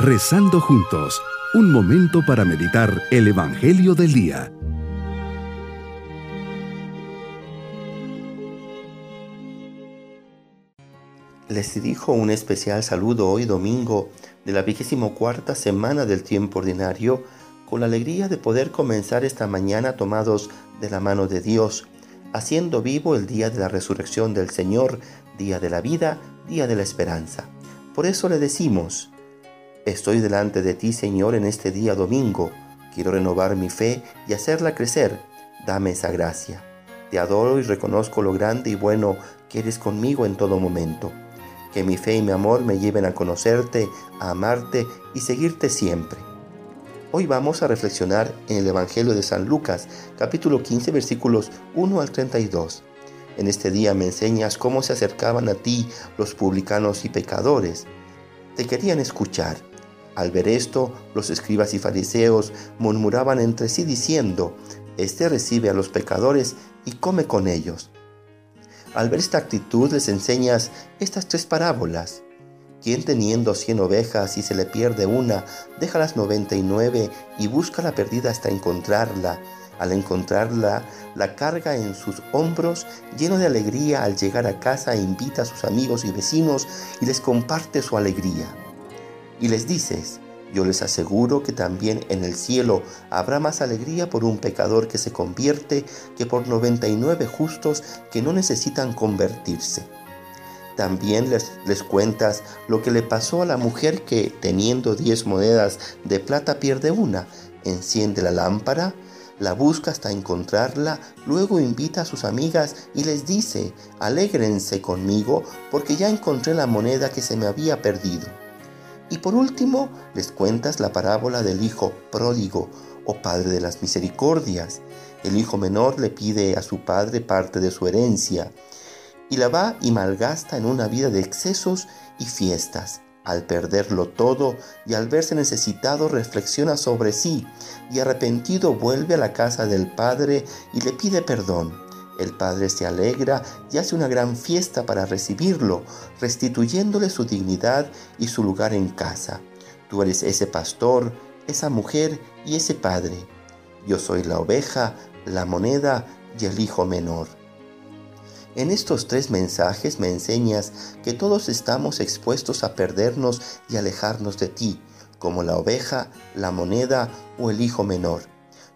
Rezando juntos, un momento para meditar el Evangelio del Día. Les dirijo un especial saludo hoy domingo de la vigésimo cuarta semana del tiempo ordinario con la alegría de poder comenzar esta mañana tomados de la mano de Dios, haciendo vivo el día de la resurrección del Señor, día de la vida, día de la esperanza. Por eso le decimos, Estoy delante de ti, Señor, en este día domingo. Quiero renovar mi fe y hacerla crecer. Dame esa gracia. Te adoro y reconozco lo grande y bueno que eres conmigo en todo momento. Que mi fe y mi amor me lleven a conocerte, a amarte y seguirte siempre. Hoy vamos a reflexionar en el Evangelio de San Lucas, capítulo 15, versículos 1 al 32. En este día me enseñas cómo se acercaban a ti los publicanos y pecadores. Te querían escuchar al ver esto, los escribas y fariseos murmuraban entre sí diciendo, Este recibe a los pecadores y come con ellos. Al ver esta actitud les enseñas estas tres parábolas. Quien teniendo cien ovejas y se le pierde una, deja las noventa y nueve y busca la perdida hasta encontrarla. Al encontrarla, la carga en sus hombros, lleno de alegría al llegar a casa, invita a sus amigos y vecinos y les comparte su alegría y les dices, yo les aseguro que también en el cielo habrá más alegría por un pecador que se convierte que por 99 justos que no necesitan convertirse. También les, les, cuentas lo que le pasó a la mujer que, teniendo 10 monedas de plata, pierde una, enciende la lámpara, la busca hasta encontrarla, luego invita a sus amigas y les dice, alégrense conmigo porque ya encontré la moneda que se me había perdido. Y por último, les cuentas la parábola del hijo pródigo o padre de las misericordias. El hijo menor le pide a su padre parte de su herencia y la va y malgasta en una vida de excesos y fiestas. Al perderlo todo y al verse necesitado reflexiona sobre sí y arrepentido vuelve a la casa del padre y le pide perdón. El padre se alegra y hace una gran fiesta para recibirlo, restituyéndole su dignidad y su lugar en casa. Tú eres ese pastor, esa mujer y ese padre. Yo soy la oveja, la moneda y el hijo menor. En estos tres mensajes me enseñas que todos estamos expuestos a perdernos y alejarnos de ti, como la oveja, la moneda o el hijo menor.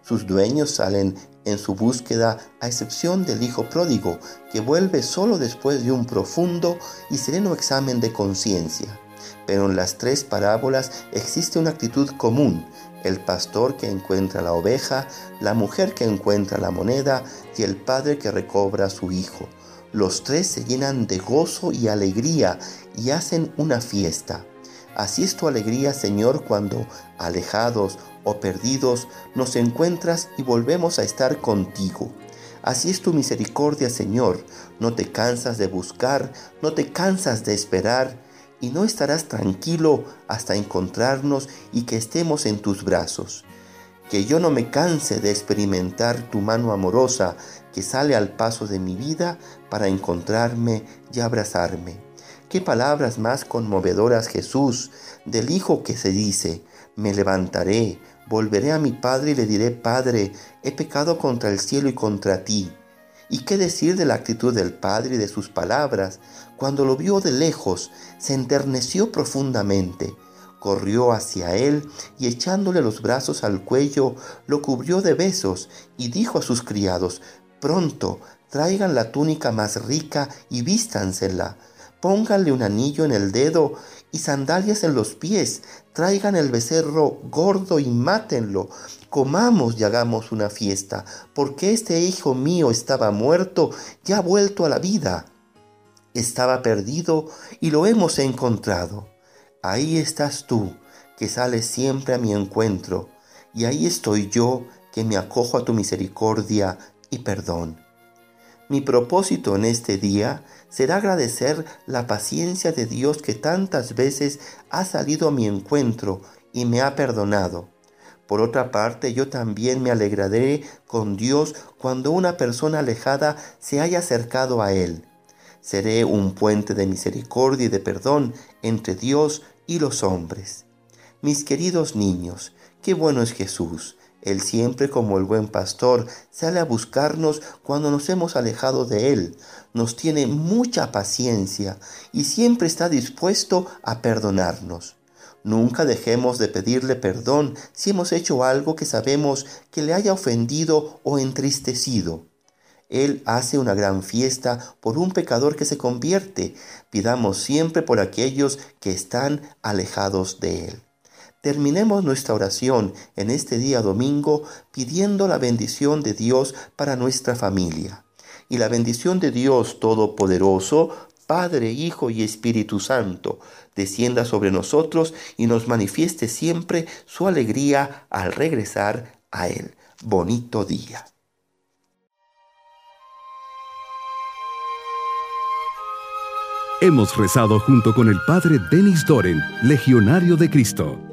Sus dueños salen en su búsqueda a excepción del hijo pródigo, que vuelve solo después de un profundo y sereno examen de conciencia. Pero en las tres parábolas existe una actitud común, el pastor que encuentra la oveja, la mujer que encuentra la moneda y el padre que recobra a su hijo. Los tres se llenan de gozo y alegría y hacen una fiesta. Así es tu alegría, Señor, cuando, alejados o perdidos, nos encuentras y volvemos a estar contigo. Así es tu misericordia, Señor. No te cansas de buscar, no te cansas de esperar, y no estarás tranquilo hasta encontrarnos y que estemos en tus brazos. Que yo no me canse de experimentar tu mano amorosa que sale al paso de mi vida para encontrarme y abrazarme. Qué palabras más conmovedoras Jesús, del Hijo que se dice, me levantaré, volveré a mi Padre y le diré, Padre, he pecado contra el cielo y contra ti. ¿Y qué decir de la actitud del Padre y de sus palabras? Cuando lo vio de lejos, se enterneció profundamente, corrió hacia él y echándole los brazos al cuello, lo cubrió de besos y dijo a sus criados, Pronto, traigan la túnica más rica y vístansela pónganle un anillo en el dedo y sandalias en los pies, traigan el becerro gordo y mátenlo, comamos y hagamos una fiesta, porque este hijo mío estaba muerto y ha vuelto a la vida. Estaba perdido y lo hemos encontrado. Ahí estás tú, que sales siempre a mi encuentro, y ahí estoy yo, que me acojo a tu misericordia y perdón. Mi propósito en este día será agradecer la paciencia de Dios que tantas veces ha salido a mi encuentro y me ha perdonado. Por otra parte, yo también me alegraré con Dios cuando una persona alejada se haya acercado a Él. Seré un puente de misericordia y de perdón entre Dios y los hombres. Mis queridos niños, qué bueno es Jesús. Él siempre como el buen pastor sale a buscarnos cuando nos hemos alejado de Él. Nos tiene mucha paciencia y siempre está dispuesto a perdonarnos. Nunca dejemos de pedirle perdón si hemos hecho algo que sabemos que le haya ofendido o entristecido. Él hace una gran fiesta por un pecador que se convierte. Pidamos siempre por aquellos que están alejados de Él. Terminemos nuestra oración en este día domingo pidiendo la bendición de Dios para nuestra familia. Y la bendición de Dios Todopoderoso, Padre, Hijo y Espíritu Santo, descienda sobre nosotros y nos manifieste siempre su alegría al regresar a Él. Bonito día. Hemos rezado junto con el Padre Denis Doren, Legionario de Cristo.